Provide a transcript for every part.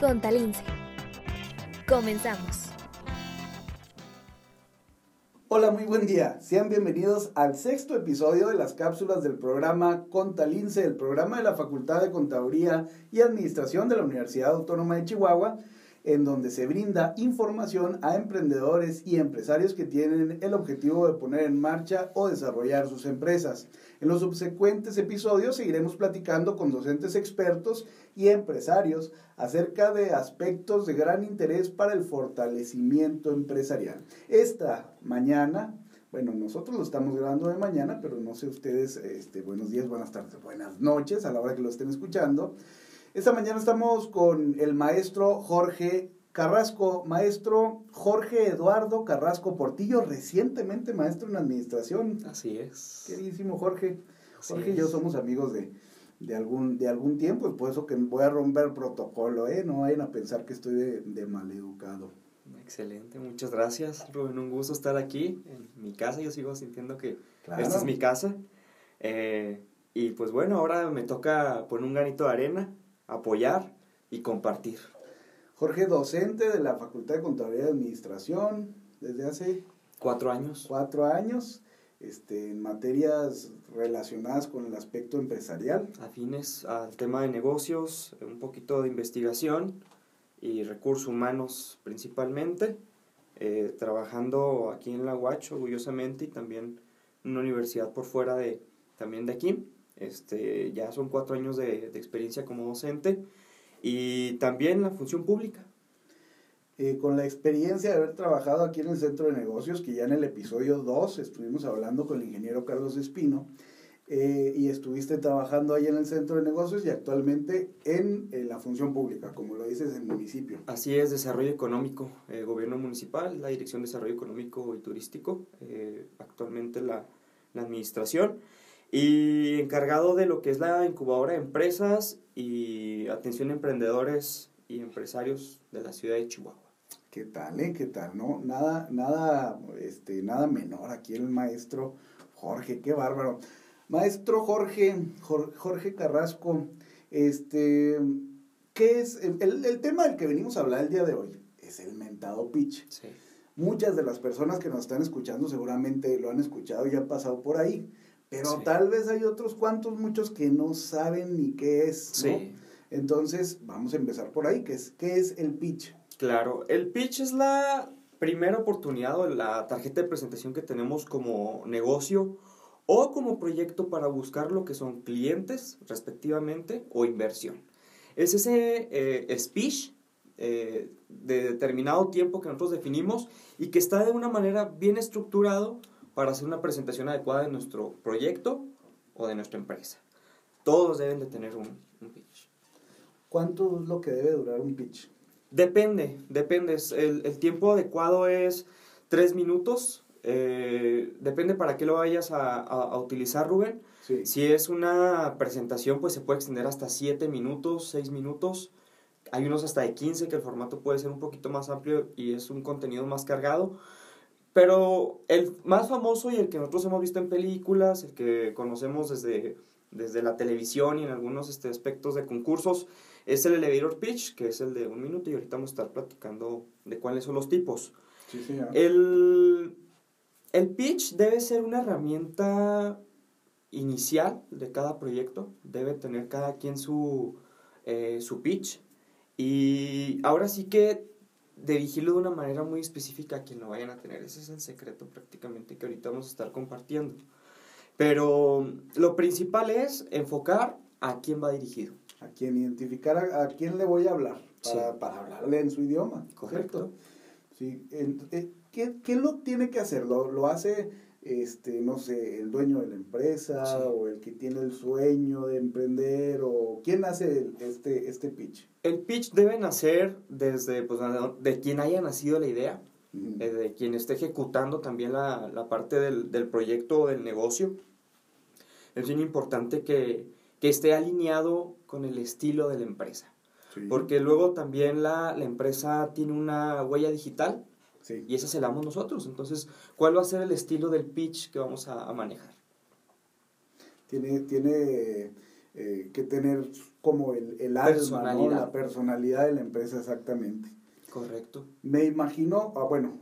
con Talince. Comenzamos. Hola, muy buen día. Sean bienvenidos al sexto episodio de las cápsulas del programa Contalince, el programa de la Facultad de Contaduría y Administración de la Universidad Autónoma de Chihuahua, en donde se brinda información a emprendedores y empresarios que tienen el objetivo de poner en marcha o desarrollar sus empresas. En los subsecuentes episodios seguiremos platicando con docentes expertos y empresarios acerca de aspectos de gran interés para el fortalecimiento empresarial. Esta mañana bueno, nosotros lo estamos grabando de mañana, pero no sé ustedes, este, buenos días, buenas tardes, buenas noches a la hora que lo estén escuchando. Esta mañana estamos con el maestro Jorge Carrasco, maestro Jorge Eduardo Carrasco Portillo, recientemente maestro en administración. Así es. Queridísimo Jorge. Jorge y yo somos amigos de, de, algún, de algún tiempo, por eso que voy a romper protocolo, ¿eh? No vayan a pensar que estoy de, de maleducado. Excelente, muchas gracias, Rubén. Un gusto estar aquí en mi casa. Yo sigo sintiendo que esta es mi casa. Eh, y pues bueno, ahora me toca poner un granito de arena apoyar y compartir. Jorge, docente de la Facultad de Contabilidad y Administración desde hace cuatro años. Cuatro años, este, en materias relacionadas con el aspecto empresarial. Afines al tema de negocios, un poquito de investigación y recursos humanos principalmente, eh, trabajando aquí en la UACH orgullosamente y también en una universidad por fuera de, también de aquí. Este, ya son cuatro años de, experiencia como docente y también la función pública. Eh, con la experiencia de haber trabajado aquí en el Centro de Negocios, que ya en el episodio 2 estuvimos hablando con el ingeniero Carlos Espino, eh, y estuviste trabajando ahí en el Centro de Negocios y actualmente en, la función pública, como lo dices, en municipio. Así es, desarrollo económico, eh, gobierno municipal, la Dirección de Desarrollo Económico y Turístico, actualmente la, la administración y encargado de lo que es la incubadora de empresas y atención a emprendedores y empresarios de la ciudad de Chihuahua. ¿Qué tal, eh? ¿Qué tal? No, nada, nada, este, nada menor aquí el maestro Jorge, qué bárbaro. Maestro Jorge, Jorge Carrasco, este, ¿qué es? El, el, tema del que venimos a hablar el día de hoy es el mentado pitch. Sí. Muchas de las personas que nos están escuchando seguramente lo han escuchado y han pasado por ahí. Pero tal vez hay otros cuantos, muchos que no saben ni qué es. ¿no? Entonces, vamos a empezar por ahí. ¿Qué es, ¿Qué es el pitch? Claro, el pitch es la primera oportunidad o la tarjeta de presentación que tenemos como negocio o como proyecto para buscar lo que son clientes, respectivamente, o inversión. Es ese eh, speech eh, de determinado tiempo que nosotros definimos y que está de una manera bien estructurado para hacer una presentación adecuada de nuestro proyecto o de nuestra empresa. Todos deben de tener un, pitch. ¿Cuánto es lo que debe durar un pitch? Depende, depende. El, el tiempo adecuado es tres minutos. Eh, depende para qué lo vayas a, a, utilizar, Rubén. Si es una presentación, pues se puede extender hasta siete minutos, seis minutos. Hay unos hasta de 15 que el formato puede ser un poquito más amplio y es un contenido más cargado. Pero el más famoso y el que nosotros hemos visto en películas, el que conocemos desde, desde la televisión y en algunos este, aspectos de concursos, es el elevator pitch, que es el de un minuto, y ahorita vamos a estar platicando de cuáles son los tipos. Sí, sí, el, el pitch debe ser una herramienta inicial de cada proyecto, debe tener cada quien su, eh, su pitch. Y ahora sí que dirigirlo de una manera muy específica a quien lo vayan a tener. Ese es el secreto prácticamente que ahorita vamos a estar compartiendo. Pero lo principal es enfocar a quién va dirigido. A quién identificar a, quién le voy a hablar para, para hablarle en su idioma. Correcto. Sí. Eh, ¿qué, ¿Quién lo tiene que hacer? ¿Lo, lo hace este, no sé, el dueño de la empresa o el que tiene el sueño de emprender o quién hace este, este pitch? El pitch debe nacer desde pues, de quien haya nacido la idea, eh, de quien esté ejecutando también la, la parte del, del, proyecto o del negocio. Es bien importante que, que, esté alineado con el estilo de la empresa. Porque luego también la, la empresa tiene una huella digital y esa se la damos nosotros. Entonces, ¿cuál va a ser el estilo del pitch que vamos a, manejar? Tiene, tiene eh, que tener como el, el alma, ¿no? la personalidad de la empresa exactamente. Correcto. Me imagino, ah, bueno,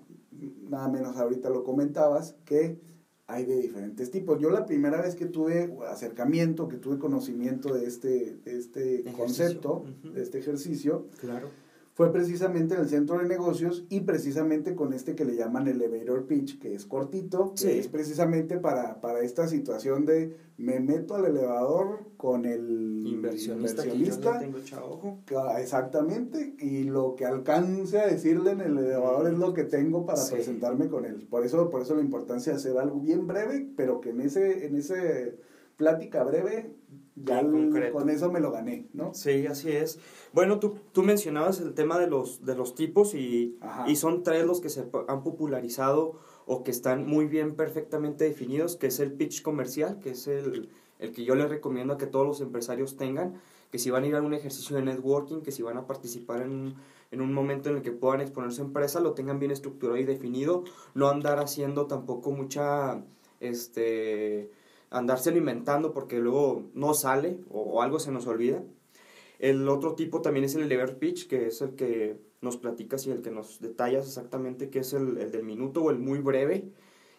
nada menos ahorita lo comentabas, que hay de diferentes tipos. Yo la primera vez que tuve acercamiento, que tuve conocimiento de este, de este concepto, de este ejercicio, claro fue precisamente en el centro de negocios y precisamente con este que le llaman elevator pitch, que es cortito, que es precisamente para, para esta situación de me meto al elevador con el inversionista, inversionista tengo ojo. exactamente, y lo que alcance a decirle en el elevador es lo que tengo para presentarme con él. Por eso, por eso la importancia de hacer algo bien breve, pero que en ese, en ese plática breve ya con eso me lo gané, ¿no? Sí, así es. Bueno, tú, tú mencionabas el tema de los, de los tipos y, y son tres los que se han popularizado o que están muy bien, perfectamente definidos, que es el pitch comercial, que es el, el que yo les recomiendo a que todos los empresarios tengan, que si van a ir a un ejercicio de networking, que si van a participar en, en un momento en el que puedan exponer su empresa, lo tengan bien estructurado y definido, no andar haciendo tampoco mucha, este andárselo inventando porque luego no sale o, algo se nos olvida. El otro tipo también es el elevator pitch, que es el que nos platicas y el que nos detallas exactamente, que es el, del minuto o el muy breve,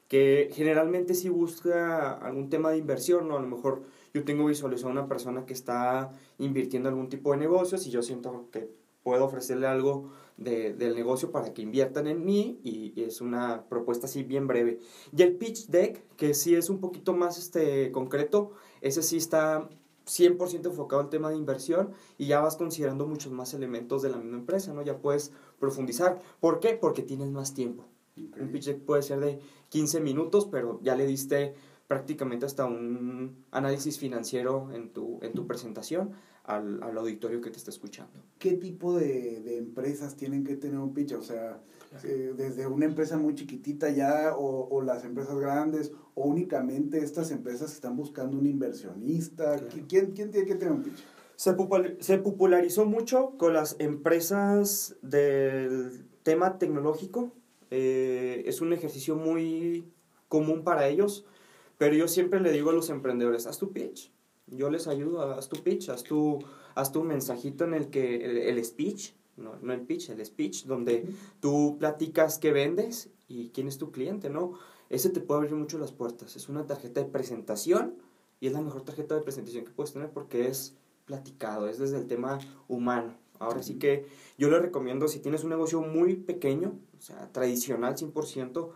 que generalmente si busca algún tema de inversión, ¿no? A lo mejor yo tengo visualizado a una persona que está invirtiendo en algún tipo de negocios y yo siento que puedo ofrecerle algo de, del negocio para que inviertan en mí y, es una propuesta así bien breve. Y el pitch deck, que sí es un poquito más este, concreto, ese sí está 100% enfocado al tema de inversión y ya vas considerando muchos más elementos de la misma empresa, ¿no? Ya puedes profundizar. ¿Por qué? Porque tienes más tiempo. Un pitch deck puede ser de 15 minutos, pero ya le diste prácticamente hasta un análisis financiero en tu, en tu presentación al, al auditorio que te está escuchando. ¿Qué tipo de, de empresas tienen que tener un pitch? O sea, eh, desde una empresa muy chiquitita ya o, o, las empresas grandes o únicamente estas empresas están buscando un inversionista. ¿Quién, ¿Quién tiene que tener un pitch? Se, se popularizó mucho con las empresas del tema tecnológico. Eh, es un ejercicio muy común para ellos, pero yo siempre le digo a los emprendedores, haz tu pitch yo les ayudo, haz tu pitch, haz tu, haz tu mensajito en el que, el, speech, no, no, el pitch, el speech, donde tú platicas qué vendes y quién es tu cliente, ¿no? Ese te puede abrir mucho las puertas. Es una tarjeta de presentación y es la mejor tarjeta de presentación que puedes tener porque es platicado, es desde el tema humano. Ahora sí que yo le recomiendo, si tienes un negocio muy pequeño, o sea, tradicional 100%,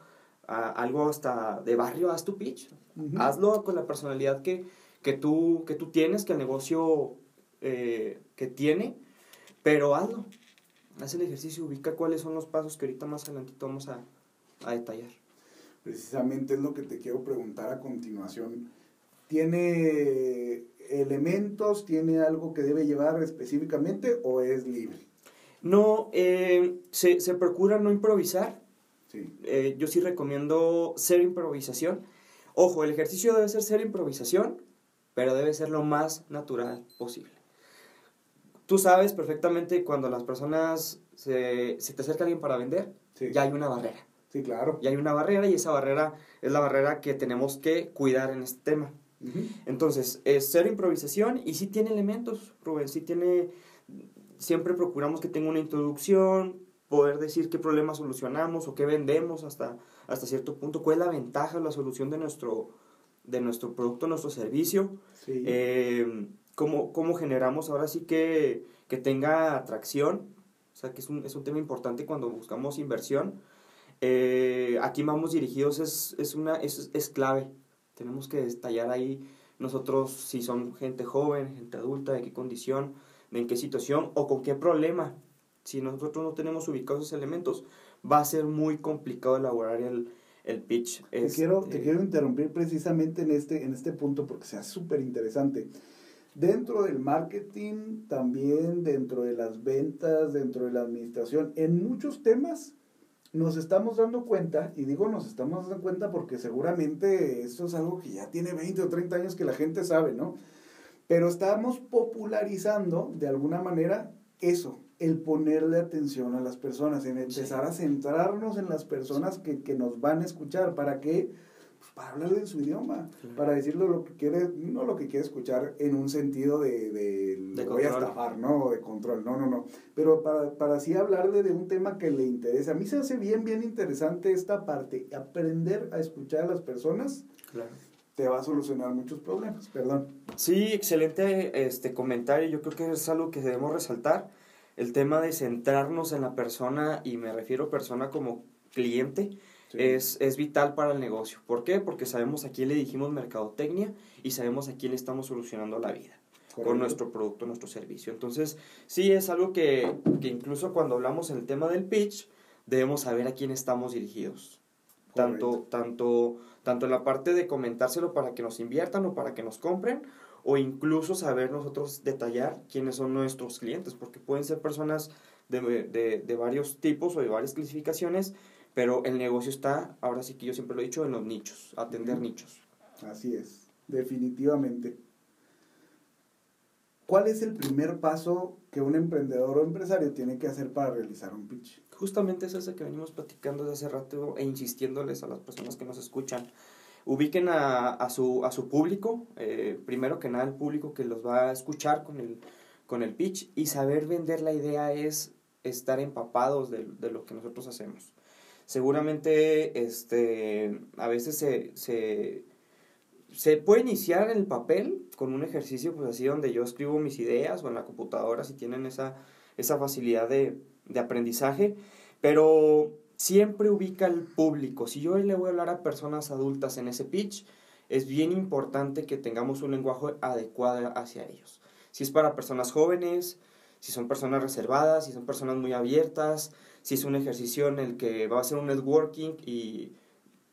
algo hasta de barrio, haz tu pitch. Hazlo con la personalidad que, que tú, que tú tienes, que el negocio eh, que tiene, pero hazlo. Haz el ejercicio, ubica cuáles son los pasos que ahorita más adelantito vamos a, a detallar. Precisamente es lo que te quiero preguntar a continuación. ¿Tiene elementos, tiene algo que debe llevar específicamente o es libre? No, eh, se, se, procura no improvisar. Sí. Eh, yo sí recomiendo ser improvisación. Ojo, el ejercicio debe ser ser improvisación, pero debe ser lo más natural posible. Tú sabes perfectamente cuando las personas se, te acerca alguien para vender, ya hay una barrera. Sí, claro. Ya hay una barrera y esa barrera es la barrera que tenemos que cuidar en este tema. Entonces, es cero improvisación y sí tiene elementos, Rubén, sí tiene, siempre procuramos que tenga una introducción, poder decir qué problema solucionamos o qué vendemos hasta, hasta cierto punto, cuál es la ventaja o la solución de nuestro, de nuestro producto, nuestro servicio, eh, cómo, cómo, generamos ahora sí que, que, tenga atracción, o sea que es un, es un tema importante cuando buscamos inversión. Eh, aquí vamos dirigidos es, es, una, es, es clave, tenemos que detallar ahí nosotros si son gente joven, gente adulta, de qué condición, de en qué situación o con qué problema. Si nosotros no tenemos ubicados esos elementos, va a ser muy complicado elaborar el, el pitch. Te, quiero, te quiero interrumpir precisamente en este, en este punto porque sea súper interesante. Dentro del marketing, también dentro de las ventas, dentro de la administración, en muchos temas nos estamos dando cuenta, y digo nos estamos dando cuenta porque seguramente esto es algo que ya tiene 20 o 30 años que la gente sabe, ¿no? Pero estamos popularizando de alguna manera eso, el ponerle atención a las personas, en empezar a centrarnos en las personas que, que, nos van a escuchar. ¿Para qué? pues, para hablarle en su idioma, para decirle lo que quiere, no lo que quiere escuchar en un sentido de, de, voy a estafar, ¿no? O de control, no, no, no. Pero para, para así hablarle de un tema que le interesa. A mí se hace bien, bien interesante esta parte, aprender a escuchar a las personas. Claro te va a solucionar muchos problemas, perdón. Sí, excelente este comentario, yo creo que es algo que debemos resaltar, el tema de centrarnos en la persona, y me refiero a persona como cliente, es, es vital para el negocio. ¿Por qué? Porque sabemos a quién le dijimos mercadotecnia y sabemos a quién le estamos solucionando la vida con nuestro producto, nuestro servicio. Entonces, sí es algo que, que incluso cuando hablamos en el tema del pitch, debemos saber a quién estamos dirigidos. Tanto, tanto tanto en la parte de comentárselo para que nos inviertan o para que nos compren, o incluso saber nosotros detallar quiénes son nuestros clientes, porque pueden ser personas de, de, de varios tipos o de varias clasificaciones, pero el negocio está, ahora sí que yo siempre lo he dicho, en los nichos, atender nichos. Así es, definitivamente. ¿Cuál es el primer paso que un emprendedor o empresario tiene que hacer para realizar un pitch? Justamente es ese que venimos platicando desde hace rato e insistiéndoles a las personas que nos escuchan. Ubiquen a, su, a su público, eh, primero que nada el público que los va a escuchar con el, con el pitch y saber vender la idea es estar empapados de, de lo que nosotros hacemos. Seguramente este, a veces se, se se puede iniciar en el papel con un ejercicio pues así donde yo escribo mis ideas o en la computadora si tienen esa, esa facilidad de, de aprendizaje, pero siempre ubica al público. Si yo le voy a hablar a personas adultas en ese pitch, es bien importante que tengamos un lenguaje adecuado hacia ellos. Si es para personas jóvenes, si son personas reservadas, si son personas muy abiertas, si es un ejercicio en el que va a ser un networking y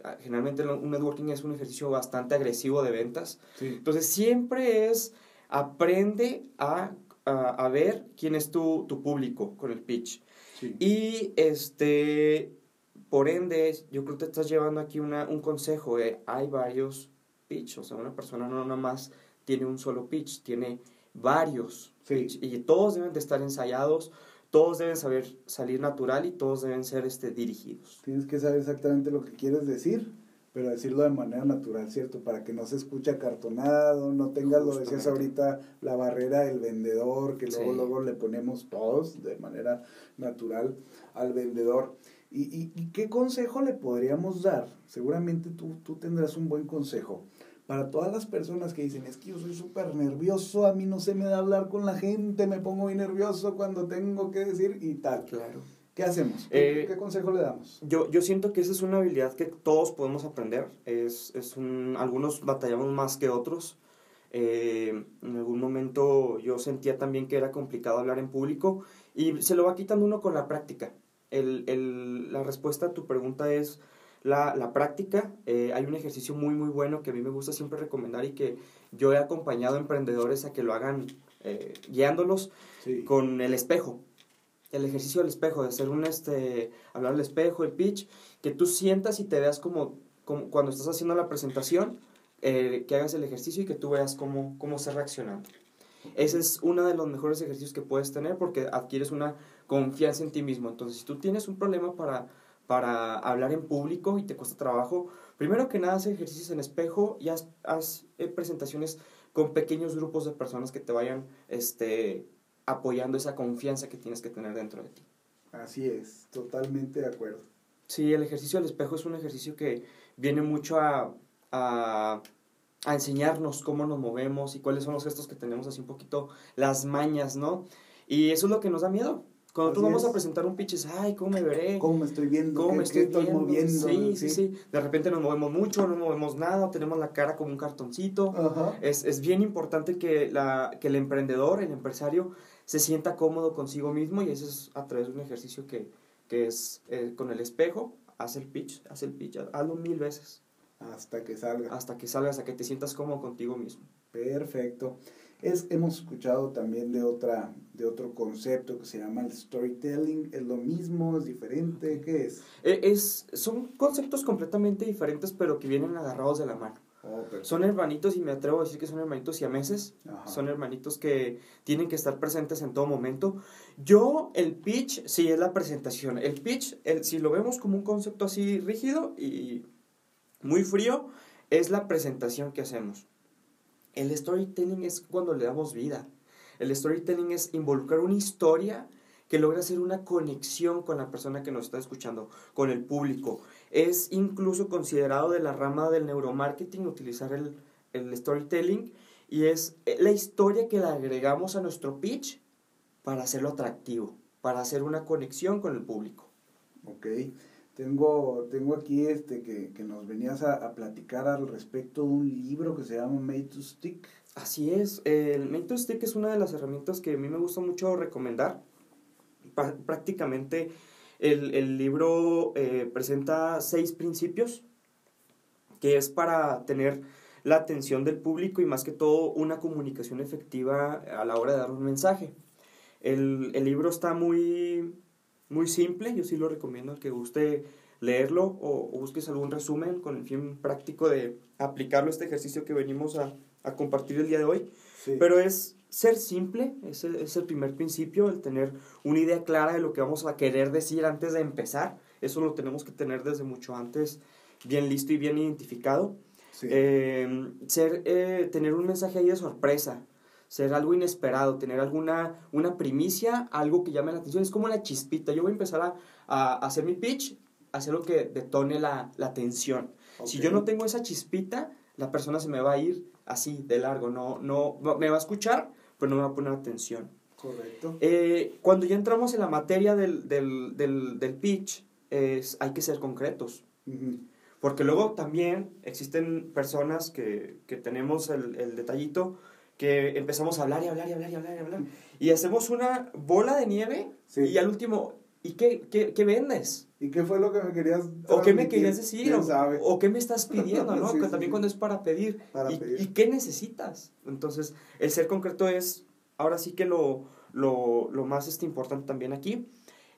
Ah, generalmente un networking es un ejercicio bastante agresivo de ventas. Entonces siempre es aprende a, a, ver quién es tu, tu, público con el pitch. Y este, por ende, yo creo que te estás llevando aquí una, un consejo. hay varios pitch, o sea, una persona no nada más tiene un solo pitch, tiene varios pitch y todos deben de estar ensayados todos deben saber salir natural y todos deben ser este, dirigidos. Tienes que saber exactamente lo que quieres decir, pero decirlo de manera natural, ¿cierto? Para que no se escuche acartonado, no tengas, lo decías ahorita, la barrera del vendedor, que luego, luego le ponemos todos de manera natural al vendedor. ¿Y, y, y qué consejo le podríamos dar? Seguramente tú, tú tendrás un buen consejo para todas las personas que dicen, es que yo soy súper nervioso, a mí no se me da hablar con la gente, me pongo muy nervioso cuando tengo que decir y tal. Claro. ¿Qué hacemos? ¿Qué, eh, consejo le damos? Yo, yo siento que esa es una habilidad que todos podemos aprender. Es, es un, algunos batallamos más que otros. Eh, en algún momento yo sentía también que era complicado hablar en público y se lo va quitando uno con la práctica. El, el, la respuesta a tu pregunta es la, la práctica. Eh, hay un ejercicio muy, muy bueno que a mí me gusta siempre recomendar y que yo he acompañado a emprendedores a que lo hagan eh, guiándolos con el espejo. El ejercicio del espejo, de hacer un, este, hablar al espejo, el pitch, que tú sientas y te veas como, cuando estás haciendo la presentación, eh, que hagas el ejercicio y que tú veas cómo, cómo está reaccionando. Ese es uno de los mejores ejercicios que puedes tener porque adquieres una confianza en ti mismo. Entonces, si tú tienes un problema para para hablar en público y te cuesta trabajo, primero que nada haz ejercicios en espejo y haz, eh, presentaciones con pequeños grupos de personas que te vayan este, apoyando esa confianza que tienes que tener dentro de ti. Así es, totalmente de acuerdo. Sí, el ejercicio del espejo es un ejercicio que viene mucho a, a, a enseñarnos cómo nos movemos y cuáles son los gestos que tenemos así un poquito, las mañas, ¿no? Y eso es lo que nos da miedo. Cuando tú vamos a presentar un pitch, es, ay, ¿cómo me veré? ¿Cómo me estoy viendo? ¿Cómo me estoy, moviendo? Sí, sí, sí, De repente nos movemos mucho, no movemos nada, tenemos la cara como un cartoncito. Es, es, bien importante que, la, que el emprendedor, el empresario, se sienta cómodo consigo mismo y eso es a través de un ejercicio que, que es eh, con el espejo, haz el pitch, haz el pitch, hazlo mil veces. Hasta que salga. Hasta que salga, hasta que te sientas cómodo contigo mismo. Perfecto. Es, hemos escuchado también de, otra, de otro concepto que se llama el storytelling. ¿Es lo mismo? ¿Es diferente? ¿Qué es? E, es son conceptos completamente diferentes, pero que vienen agarrados de la mano. Oh, son hermanitos y me atrevo a decir que son hermanitos y a meses. Son hermanitos que tienen que estar presentes en todo momento. Yo, el pitch, sí es la presentación. El pitch, el, si lo vemos como un concepto así rígido y Muy frío es la presentación que hacemos. El storytelling es cuando le damos vida. El storytelling es involucrar una historia que logra hacer una conexión con la persona que nos está escuchando, con el público. Es incluso considerado de la rama del neuromarketing utilizar el, el storytelling y es la historia que le agregamos a nuestro pitch para hacerlo atractivo, para hacer una conexión con el público. Ok. Tengo, tengo aquí este que, que nos venías a, a, platicar al respecto de un libro que se llama Made to Stick. Así es, el Made to Stick es una de las herramientas que a mí me gusta mucho recomendar. prácticamente el, el libro eh, presenta seis principios que es para tener la atención del público y más que todo una comunicación efectiva a la hora de dar un mensaje. El, el libro está muy, muy simple, yo sí lo recomiendo al que guste leerlo o, busques algún resumen con el fin práctico de aplicarlo a este ejercicio que venimos a, a compartir el día de hoy. Pero es ser simple, es el, es el primer principio, el tener una idea clara de lo que vamos a querer decir antes de empezar. Eso lo tenemos que tener desde mucho antes bien listo y bien identificado. Eh, ser, eh, tener un mensaje ahí de sorpresa, ser algo inesperado, tener alguna una primicia, algo que llame la atención. Es como la chispita. Yo voy a empezar a, a hacer mi pitch, hacer lo que detone la, la atención. Si yo no tengo esa chispita, la persona se me va a ir así, de largo. No, no, me va a escuchar, pero no me va a poner atención. Correcto. Eh, cuando ya entramos en la materia del, del, del, del pitch, es, hay que ser concretos. Porque luego también existen personas que, que tenemos el, el detallito que empezamos a hablar y hablar y hablar y hablar y hablar. Y hacemos una bola de nieve y al último, ¿y qué, qué, qué, vendes? ¿Y qué fue lo que me querías ¿O qué me querías decir? O, o, qué me estás pidiendo, ¿no? sí, también cuando es para pedir. Para y, pedir. ¿Y qué necesitas? Entonces, el ser concreto es, ahora sí que lo, lo, lo más este, importante también aquí.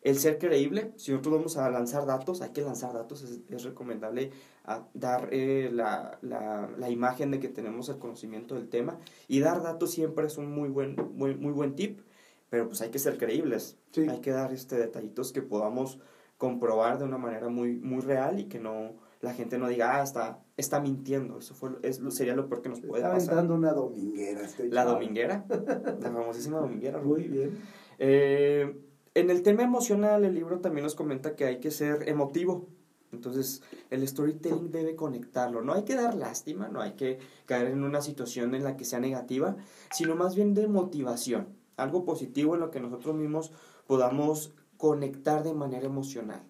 El ser creíble, si nosotros vamos a lanzar datos, hay que lanzar datos, es, es recomendable a dar eh, la, la, la, imagen de que tenemos el conocimiento del tema y dar datos siempre es un muy buen, muy, muy buen tip, pero pues hay que ser creíbles, sí. hay que dar este detallitos que podamos comprobar de una manera muy, muy real y que no la gente no diga, ah, está, está mintiendo, eso fue, es, sería lo peor que nos puede está pasar. dando una dominguera. Este la dominguera, la famosísima dominguera. Muy bien. Eh, en el tema emocional, el libro también nos comenta que hay que ser emotivo. Entonces, el storytelling debe conectarlo. No hay que dar lástima, no hay que caer en una situación en la que sea negativa, sino más bien de motivación. Algo positivo en lo que nosotros mismos podamos conectar de manera emocional.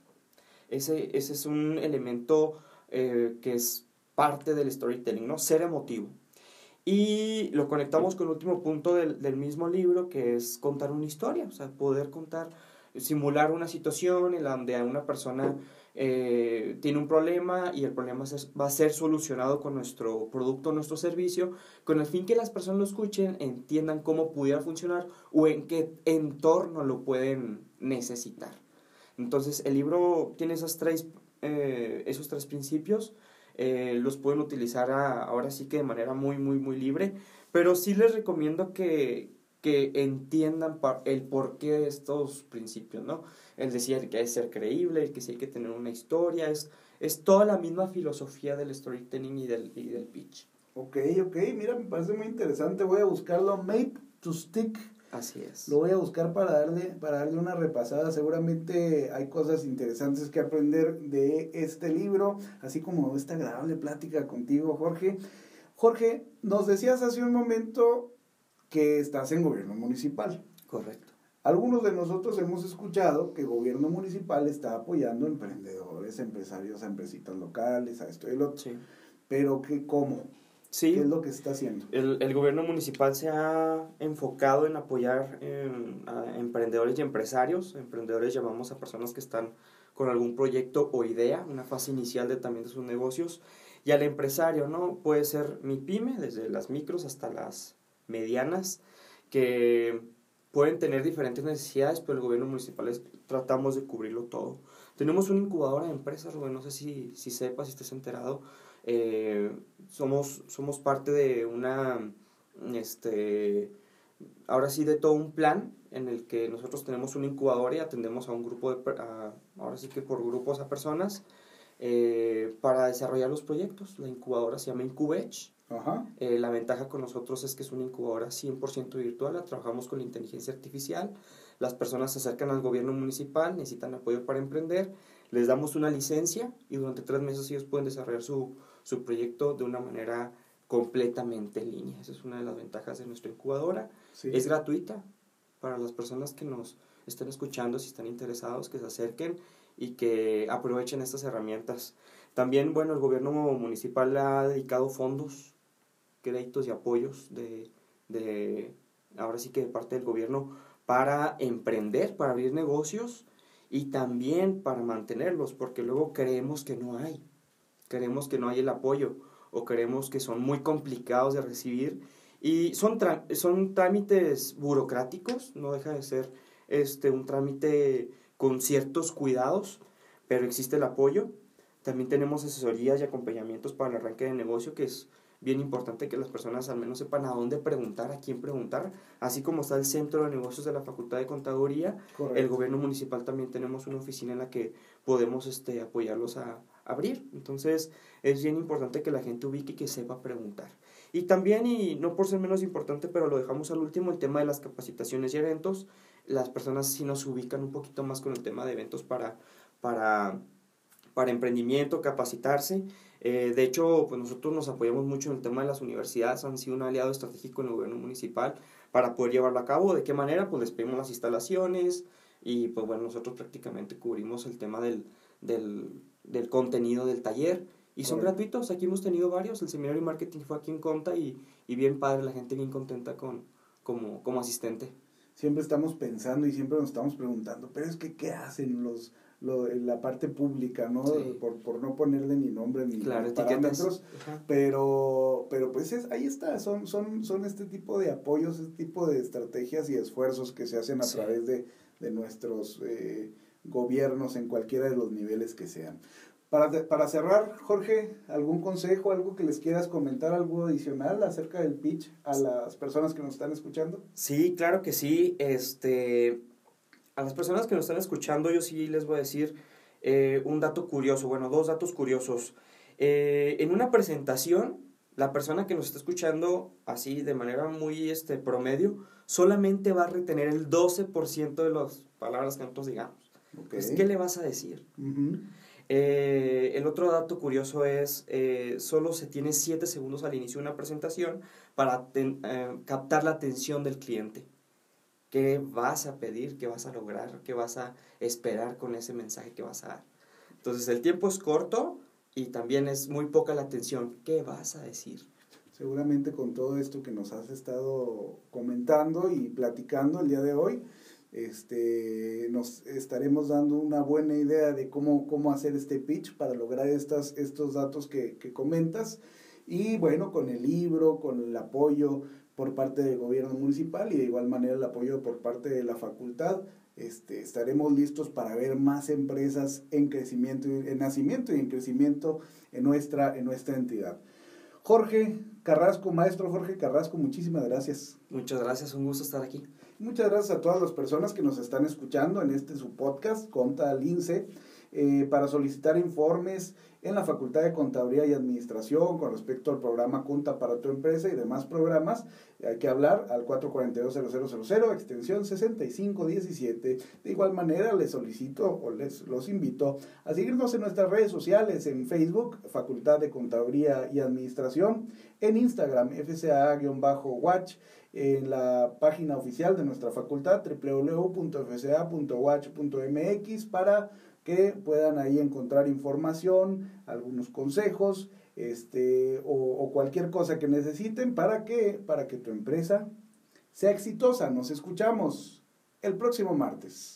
Ese, ese es un elemento eh, que es parte del storytelling, ¿no? Ser emotivo. Y lo conectamos con el último punto del, del mismo libro, que es contar una historia, o sea, poder contar, simular una situación en la donde una persona eh, tiene un problema y el problema va a ser solucionado con nuestro producto, nuestro servicio, con el fin que las personas lo escuchen, entiendan cómo pudiera funcionar o en qué entorno lo pueden necesitar. Entonces, el libro tiene esas tres, eh, esos tres principios eh, los pueden utilizar ahora sí que de manera muy, muy, muy libre, pero sí les recomiendo que, que entiendan el porqué de estos principios, ¿no? El decir que hay que ser creíble, el que sí hay que tener una historia, es, es toda la misma filosofía del storytelling y del, y del pitch. Ok, ok, mira, me parece muy interesante, voy a buscarlo, Made to Stick. Así es. Lo voy a buscar para darle, para darle una repasada. Seguramente hay cosas interesantes que aprender de este libro, así como esta agradable plática contigo, Jorge. Jorge, nos decías hace un momento que estás en gobierno municipal. Correcto. Algunos de nosotros hemos escuchado que el gobierno municipal está apoyando emprendedores, empresarios, a empresitas locales, a esto y lo otro. Sí. Pero que cómo? Sí. ¿Qué es lo que está haciendo? El, el gobierno municipal se ha enfocado en apoyar en, a emprendedores y empresarios. Emprendedores llamamos a personas que están con algún proyecto o idea, una fase inicial de también de sus negocios. Y al empresario, ¿no? Puede ser mi pyme, desde las micros hasta las medianas, que pueden tener diferentes necesidades, pero el gobierno municipal es, tratamos de cubrirlo todo. Tenemos una incubadora de empresas, Rubén, no sé si, si sepas, si estés enterado. Eh, somos, somos parte de una, este, ahora sí, de todo un plan en el que nosotros tenemos una incubadora y atendemos a un grupo de, ahora sí que por grupos a personas eh, para desarrollar los proyectos. La incubadora se llama Incubech. Eh, la ventaja con nosotros es que es una incubadora 100% virtual, trabajamos con la inteligencia artificial, las personas se acercan al gobierno municipal, necesitan apoyo para emprender, les damos una licencia y durante tres meses ellos pueden desarrollar su, su proyecto de una manera completamente en línea. Esa es una de las ventajas de nuestra incubadora. Es gratuita para las personas que nos están escuchando, si están interesados, que se acerquen y que aprovechen estas herramientas. También, bueno, el gobierno municipal ha dedicado fondos, créditos y apoyos de, de, ahora sí que de parte del gobierno para emprender, para abrir negocios y también para mantenerlos, porque luego creemos que no hay, creemos que no hay el apoyo o creemos que son muy complicados de recibir y son, son trámites burocráticos, no deja de ser este, un trámite con ciertos cuidados, pero existe el apoyo. También tenemos asesorías y acompañamientos para el arranque de negocio, que es bien importante que las personas al menos sepan a dónde preguntar, a quién preguntar, así como está el centro de negocios de la Facultad de Contaduría, el gobierno municipal también tenemos una oficina en la que podemos este, apoyarlos a, abrir. Entonces es bien importante que la gente ubique y que sepa preguntar. Y también, y no por ser menos importante, pero lo dejamos al último, el tema de las capacitaciones y eventos. Las personas sí nos ubican un poquito más con el tema de eventos para, para, para emprendimiento, capacitarse. Eh, de hecho, pues nosotros nos apoyamos mucho en el tema de las universidades, han sido un aliado estratégico en el gobierno municipal para poder llevarlo a cabo. ¿De qué manera? Pues les pedimos las instalaciones y pues bueno, nosotros prácticamente cubrimos el tema del, del, del contenido del taller. Y son gratuitos, aquí hemos tenido varios, el seminario de marketing fue aquí en Conta y, y bien padre, la gente bien contenta con, como, como asistente. Siempre estamos pensando y siempre nos estamos preguntando, pero es que ¿qué hacen los, lo, la parte pública, ¿no? Por, por, no ponerle ni nombre ni, claro, parámetros, pero, pero pues es, ahí está, son, son, son este tipo de apoyos, este tipo de estrategias y esfuerzos que se hacen a través de, de nuestros eh, gobiernos en cualquiera de los niveles que sean. Para, para cerrar, Jorge, ¿algún consejo, algo que les quieras comentar, algo adicional acerca del pitch a las personas que nos están escuchando? Sí, claro que sí. Este, a las personas que nos están escuchando, yo sí les voy a decir eh, un dato curioso, bueno, dos datos curiosos. Eh, en una presentación, la persona que nos está escuchando así de manera muy este, promedio, solamente va a retener el 12% de las palabras que nosotros digamos. ¿Qué le vas a decir? Eh, el otro dato curioso es, solo se tiene 7 segundos al inicio de una presentación para captar la atención del cliente qué vas a pedir, qué vas a lograr, qué vas a esperar con ese mensaje que vas a dar. Entonces el tiempo es corto y también es muy poca la atención. ¿Qué vas a decir? Seguramente con todo esto que nos has estado comentando y platicando el día de hoy, este, nos estaremos dando una buena idea de cómo, cómo hacer este pitch para lograr estas, estos datos que, que comentas. Y bueno, con el libro, con el apoyo, por parte del gobierno municipal y de igual manera el apoyo por parte de la facultad. Este, estaremos listos para ver más empresas en crecimiento, en nacimiento y en crecimiento en nuestra, en nuestra entidad. Jorge Carrasco, maestro Jorge Carrasco, muchísimas gracias. Muchas gracias, un gusto estar aquí. Muchas gracias a todas las personas que nos están escuchando en este su podcast, Conta Lince. Eh, para solicitar informes en la Facultad de Contaduría y Administración con respecto al programa Conta para tu empresa y demás programas, hay que hablar al 442-0000, extensión 6517. De igual manera, les solicito o les los invito a seguirnos en nuestras redes sociales, en Facebook, Facultad de Contaduría y Administración, en Instagram, FCA-Watch, en la página oficial de nuestra facultad, www.fca.watch.mx, para que puedan ahí encontrar información, algunos consejos, este, o, cualquier cosa que necesiten para que, para que tu empresa sea exitosa. Nos escuchamos el próximo martes.